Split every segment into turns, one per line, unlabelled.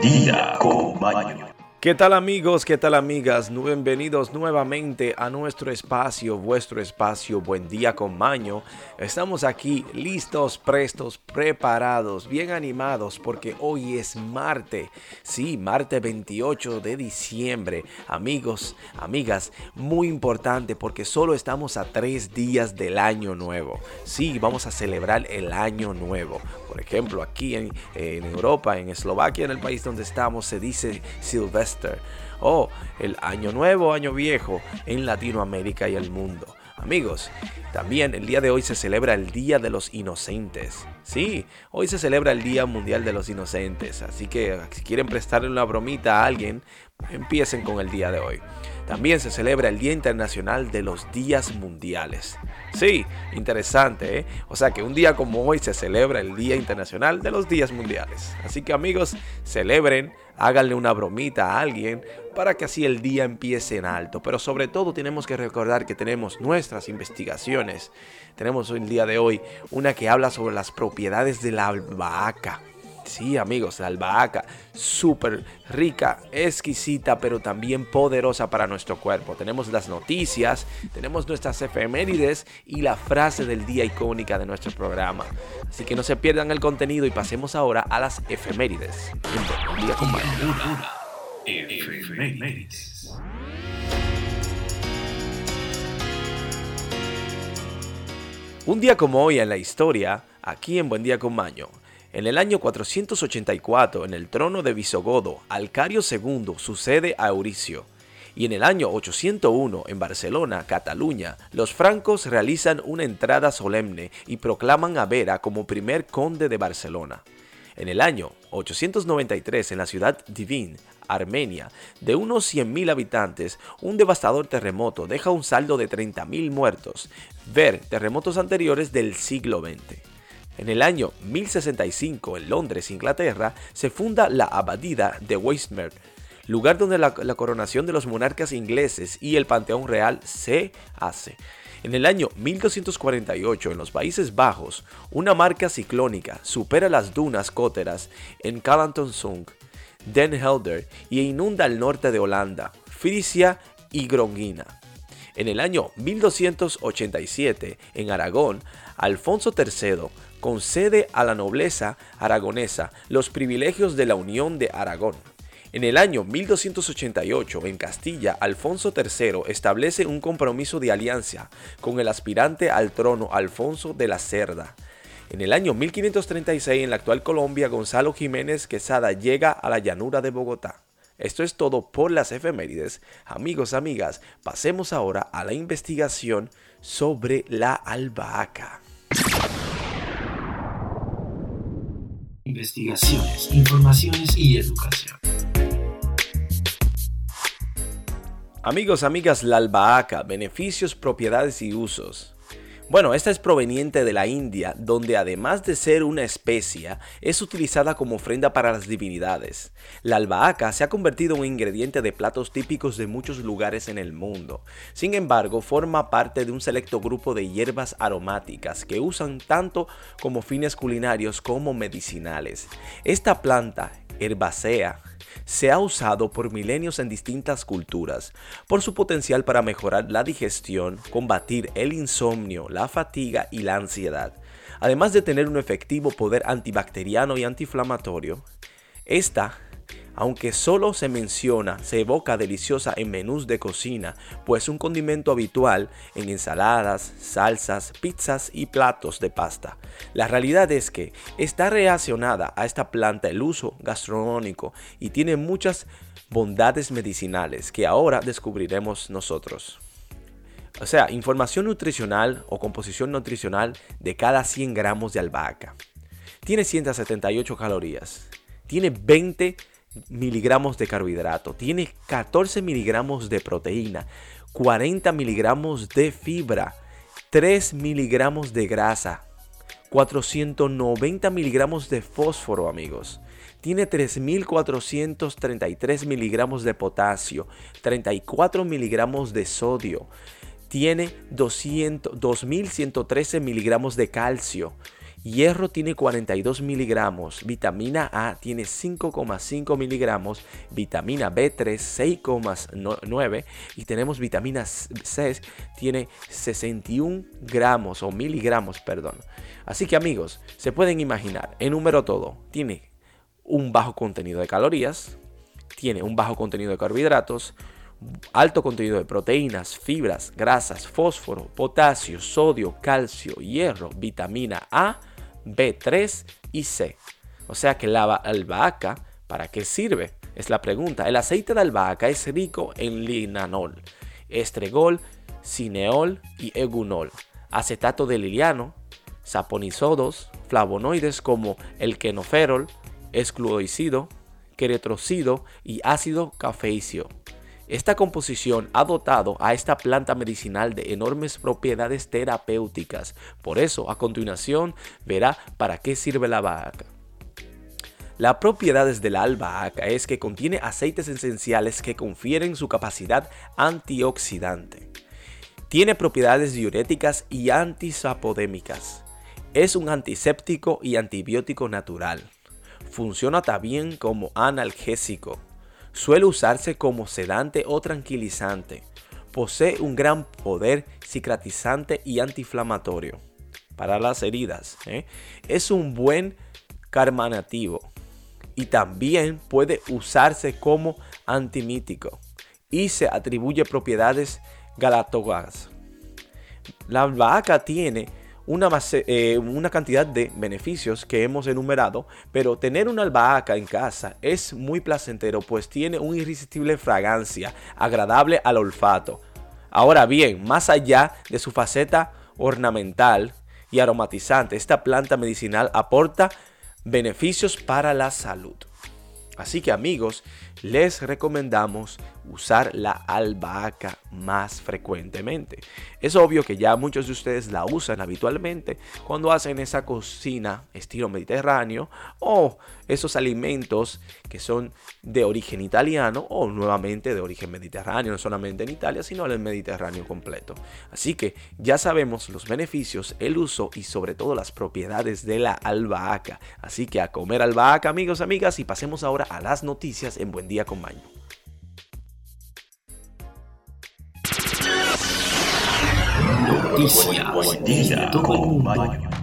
día con Maño.
¿Qué tal amigos? ¿Qué tal amigas? Bienvenidos nuevamente a nuestro espacio, vuestro espacio, buen día con Maño. Estamos aquí listos, prestos, preparados, bien animados porque hoy es martes. Sí, martes 28 de diciembre. Amigos, amigas, muy importante porque solo estamos a tres días del año nuevo. Sí, vamos a celebrar el año nuevo. Por ejemplo, aquí en, Europa, en Eslovaquia, en el país donde estamos, se dice Silvestre o el Año Nuevo, Año Viejo en Latinoamérica y el mundo. Amigos, también el día de hoy se celebra el Día de los Inocentes. Sí, hoy se celebra el Día Mundial de los Inocentes, así que si quieren prestarle una bromita a alguien, empiecen con el día de hoy. También se celebra el Día Internacional de los Días Mundiales. Sí, interesante, ¿eh? O sea que un día como hoy se celebra el Día Internacional de los Días Mundiales. Así que amigos, celebren, háganle una bromita a alguien para que así el día empiece en alto. Pero sobre todo tenemos que recordar que tenemos nuestras investigaciones. Tenemos el día de hoy una que habla sobre las propiedades de la albahaca. Sí, amigos, la albahaca, súper rica, exquisita, pero también poderosa para nuestro cuerpo. Tenemos las noticias, tenemos nuestras efemérides y la frase del día icónica de nuestro programa. Así que no se pierdan el contenido y pasemos ahora a las efemérides. Un día con Efemérides. Un día como hoy en la historia, aquí en Buen Día con Maño, en el año 484, en el trono de Visogodo, Alcario II sucede a Euricio. Y en el año 801, en Barcelona, Cataluña, los francos realizan una entrada solemne y proclaman a Vera como primer conde de Barcelona. En el año 893, en la ciudad Divin, Armenia, de unos 100.000 habitantes, un devastador terremoto deja un saldo de 30.000 muertos. Ver terremotos anteriores del siglo XX. En el año 1065, en Londres, Inglaterra, se funda la Abadía de Westminster, lugar donde la, coronación de los monarcas ingleses y el Panteón Real se hace. En el año 1248, en los Países Bajos, una marca ciclónica supera las dunas cóteras en Calantonsung, Den Helder y inunda el norte de Holanda, Frisia y Gronguina. En el año 1287, en Aragón, Alfonso III concede a la nobleza aragonesa los privilegios de la Unión de Aragón. En el año 1288, en Castilla, Alfonso III establece un compromiso de alianza con el aspirante al trono Alfonso de la Cerda. En el año 1536, en la actual Colombia, Gonzalo Jiménez Quesada llega a la llanura de Bogotá. Esto es todo por las efemérides. Amigos, amigas, pasemos ahora a la investigación sobre la albahaca.
Investigaciones, informaciones y educación.
Amigos, amigas, la albahaca, beneficios, propiedades y usos. Bueno, esta es proveniente de la India, donde además de ser una especia, es utilizada como ofrenda para las divinidades. La albahaca se ha convertido en un ingrediente de platos típicos de muchos lugares en el mundo. Sin embargo, forma parte de un selecto grupo de hierbas aromáticas que usan tanto como fines culinarios como medicinales. Esta planta herbacea se ha usado por milenios en distintas culturas por su potencial para mejorar la digestión, combatir el insomnio, la fatiga y la ansiedad, además de tener un efectivo poder antibacteriano y antiinflamatorio. Esta aunque solo se menciona, se evoca deliciosa en menús de cocina, pues un condimento habitual en ensaladas, salsas, pizzas y platos de pasta. La realidad es que está relacionada a esta planta el uso gastronómico y tiene muchas bondades medicinales que ahora descubriremos nosotros. O sea, información nutricional o composición nutricional de cada 100 gramos de albahaca. Tiene 178 calorías. Tiene 20 miligramos de carbohidrato, tiene 14 miligramos de proteína, 40 miligramos de fibra, 3 miligramos de grasa, 490 miligramos de fósforo, amigos. Tiene 3.433 miligramos de potasio, 34 miligramos de sodio. Tiene 2.113 miligramos de calcio Hierro tiene 42 miligramos, vitamina A tiene 5,5 miligramos, vitamina B3 6,9 y tenemos vitamina C tiene 61 gramos o miligramos, perdón. Así que amigos, se pueden imaginar, en número todo, tiene un bajo contenido de calorías, tiene un bajo contenido de carbohidratos, alto contenido de proteínas, fibras, grasas, fósforo, potasio, sodio, calcio, hierro, vitamina A, B3 y C. O sea que la albahaca, ¿para qué sirve? Es la pregunta. El aceite de albahaca es rico en linanol, estregol, cineol y egunol, acetato de liliano, saponisodos, flavonoides como el quenoferol, escluoicido, queretrocido y ácido cafeicio. Esta composición ha dotado a esta planta medicinal de enormes propiedades terapéuticas. Por eso, a continuación, verá para qué sirve la albahaca. Las propiedades de la albahaca es que contiene aceites esenciales que confieren su capacidad antioxidante. Tiene propiedades diuréticas y antisapodémicas. Es un antiséptico y antibiótico natural. Funciona también como analgésico Suele usarse como sedante o tranquilizante. Posee un gran poder cicatrizante y antiinflamatorio para las heridas. ¿eh? Es un buen carmanativo y también puede usarse como antimítico y se atribuye propiedades galatóganas. La albahaca tiene una, eh, una cantidad de beneficios que hemos enumerado, pero tener una albahaca en casa es muy placentero, pues tiene una irresistible fragancia, agradable al olfato. Ahora bien, más allá de su faceta ornamental y aromatizante, esta planta medicinal aporta beneficios para la salud. Así que amigos, les recomendamos usar la albahaca más frecuentemente. Es obvio que ya muchos de ustedes la usan habitualmente cuando hacen esa cocina estilo mediterráneo o esos alimentos que son de origen italiano o nuevamente de origen mediterráneo, no solamente en Italia, sino en el Mediterráneo completo. Así que ya sabemos los beneficios, el uso y sobre todo las propiedades de la albahaca. Así que a comer albahaca amigos, amigas y pasemos ahora a las noticias en Buen Día con Maño.
Noticias con Maño.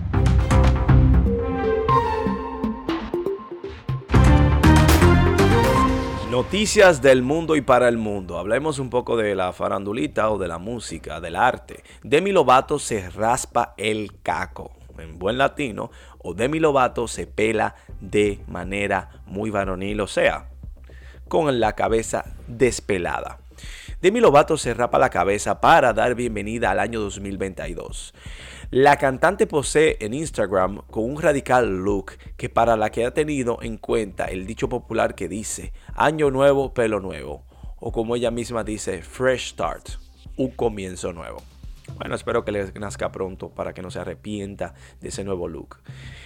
Noticias del mundo y para el mundo. Hablemos un poco de la farandulita o de la música, del arte. Demi Lovato se raspa el caco, en buen latino, o Demi Lovato se pela de manera muy varonil, o sea, con la cabeza despelada. Demi Lovato se rapa la cabeza para dar bienvenida al año 2022. La cantante posee en Instagram con un radical look que para la que ha tenido en cuenta el dicho popular que dice año nuevo, pelo nuevo, o como ella misma dice, fresh start, un comienzo nuevo. Bueno, espero que le nazca pronto para que no se arrepienta de ese nuevo look.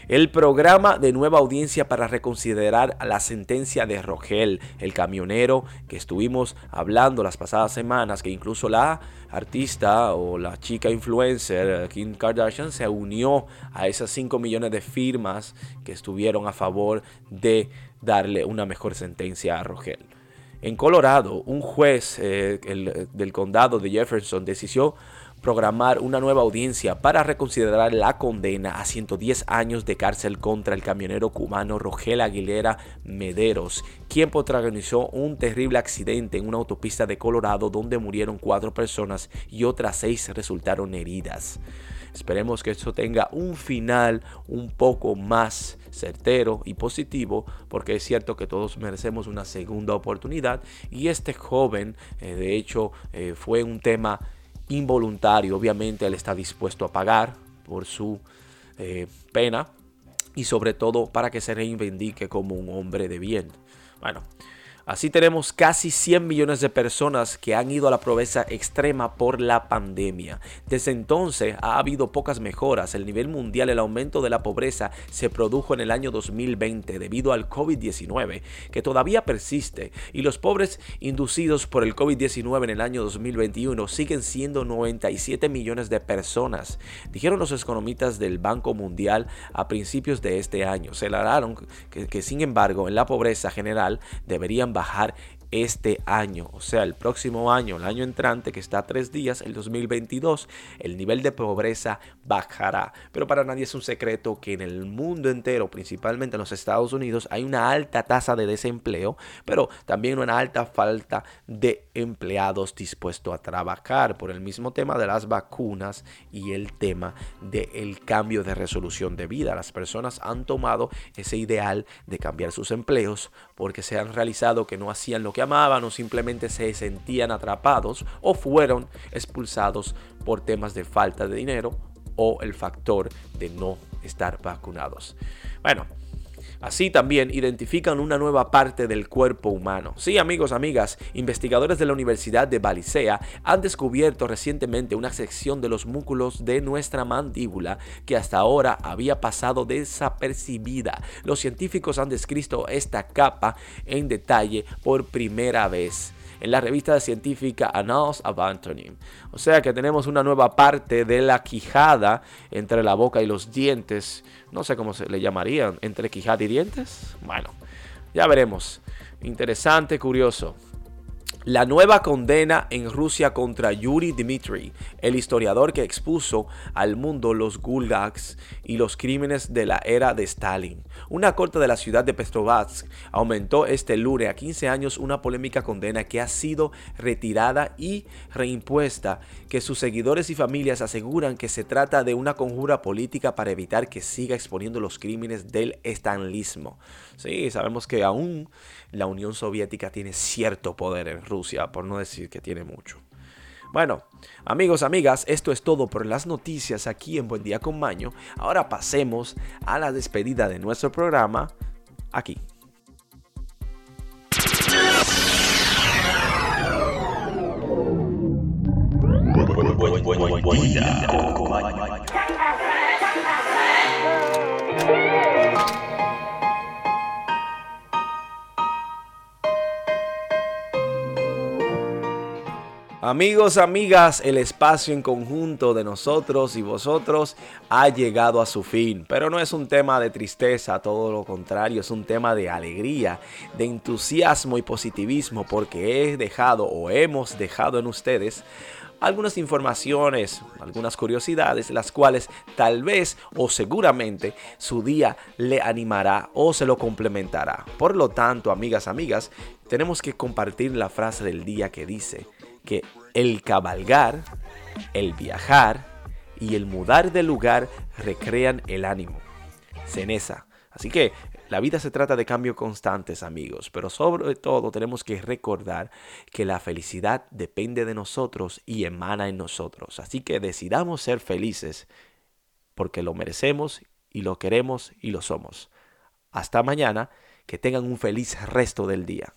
El programa de nueva audiencia para reconsiderar la sentencia de Rogel, el camionero que estuvimos hablando las pasadas semanas, que incluso la artista o la chica influencer Kim Kardashian se unió a esas 5 millones de firmas que estuvieron a favor de darle una mejor sentencia a Rogel. En Colorado, un juez eh, del condado de Jefferson decidió programar una nueva audiencia para reconsiderar la condena a 110 años de cárcel contra el camionero cubano Rogel Aguilera Mederos, quien protagonizó un terrible accidente en una autopista de Colorado donde murieron cuatro personas y otras seis resultaron heridas. Esperemos que esto tenga un final un poco más certero y positivo, porque es cierto que todos merecemos una segunda oportunidad y este joven, eh, de hecho, eh, fue un tema involuntario. Obviamente él está dispuesto a pagar por su eh, pena y sobre todo para que se reivindique como un hombre de bien. Bueno, Así tenemos casi 100 millones de personas que han ido a la pobreza extrema por la pandemia. Desde entonces ha habido pocas mejoras. El nivel mundial, el aumento de la pobreza se produjo en el año 2020 debido al COVID-19, que todavía persiste, y los pobres inducidos por el COVID-19 en el año 2021 siguen siendo 97 millones de personas, dijeron los economistas del Banco Mundial a principios de este año. Se aclararon que, que sin embargo en la pobreza general deberían bajar este año, o sea, el próximo año, el año entrante, que está a tres días, el 2022, el nivel de pobreza bajará. Pero para nadie es un secreto que en el mundo entero, principalmente en los Estados Unidos, hay una alta tasa de desempleo, pero también una alta falta de empleados dispuestos a trabajar por el mismo tema de las vacunas y el tema del cambio de resolución de vida. Las personas han tomado ese ideal de cambiar sus empleos porque se han realizado que no hacían lo que amaban o simplemente se sentían atrapados o fueron expulsados por temas de falta de dinero o el factor de no estar vacunados. Bueno, Así también identifican una nueva parte del cuerpo humano. Sí, amigos, amigas, investigadores de la Universidad de Balicea han descubierto recientemente una sección de los músculos de nuestra mandíbula que hasta ahora había pasado desapercibida. Los científicos han descrito esta capa en detalle por primera vez en la revista científica Annals of. O sea que tenemos una nueva parte de la quijada entre la boca y los dientes. No sé cómo se le llamarían, entre quijada y dientes. Bueno, ya veremos. Interesante, curioso. La nueva condena en Rusia contra Yuri Dmitry, el historiador que expuso al mundo los gulags y los crímenes de la era de Stalin. Una corte de la ciudad de Petrovsk aumentó este lunes a 15 años una polémica condena que ha sido retirada y reimpuesta, que sus seguidores y familias aseguran que se trata de una conjura política para evitar que siga exponiendo los crímenes del estalinismo. Sí, sabemos que aún la Unión Soviética tiene cierto poder en Rusia, por no decir que tiene mucho. Bueno, amigos, amigas, esto es todo por las noticias aquí en Buen Día con Maño. Ahora pasemos a la despedida de nuestro programa aquí. Amigos, amigas, el espacio en conjunto de nosotros y vosotros ha llegado a su fin, pero no es un tema de tristeza, todo lo contrario, es un tema de alegría, de entusiasmo y positivismo, porque he dejado o hemos dejado en ustedes algunas informaciones, algunas curiosidades, las cuales tal vez o seguramente su día le animará o se lo complementará. Por lo tanto, amigas, amigas, tenemos que compartir la frase del día que dice, que el cabalgar, el viajar y el mudar de lugar recrean el ánimo. Cenesa. Así que la vida se trata de cambios constantes, amigos, pero sobre todo tenemos que recordar que la felicidad depende de nosotros y emana en nosotros. Así que decidamos ser felices porque lo merecemos y lo queremos y lo somos. Hasta mañana, que tengan un feliz resto del día.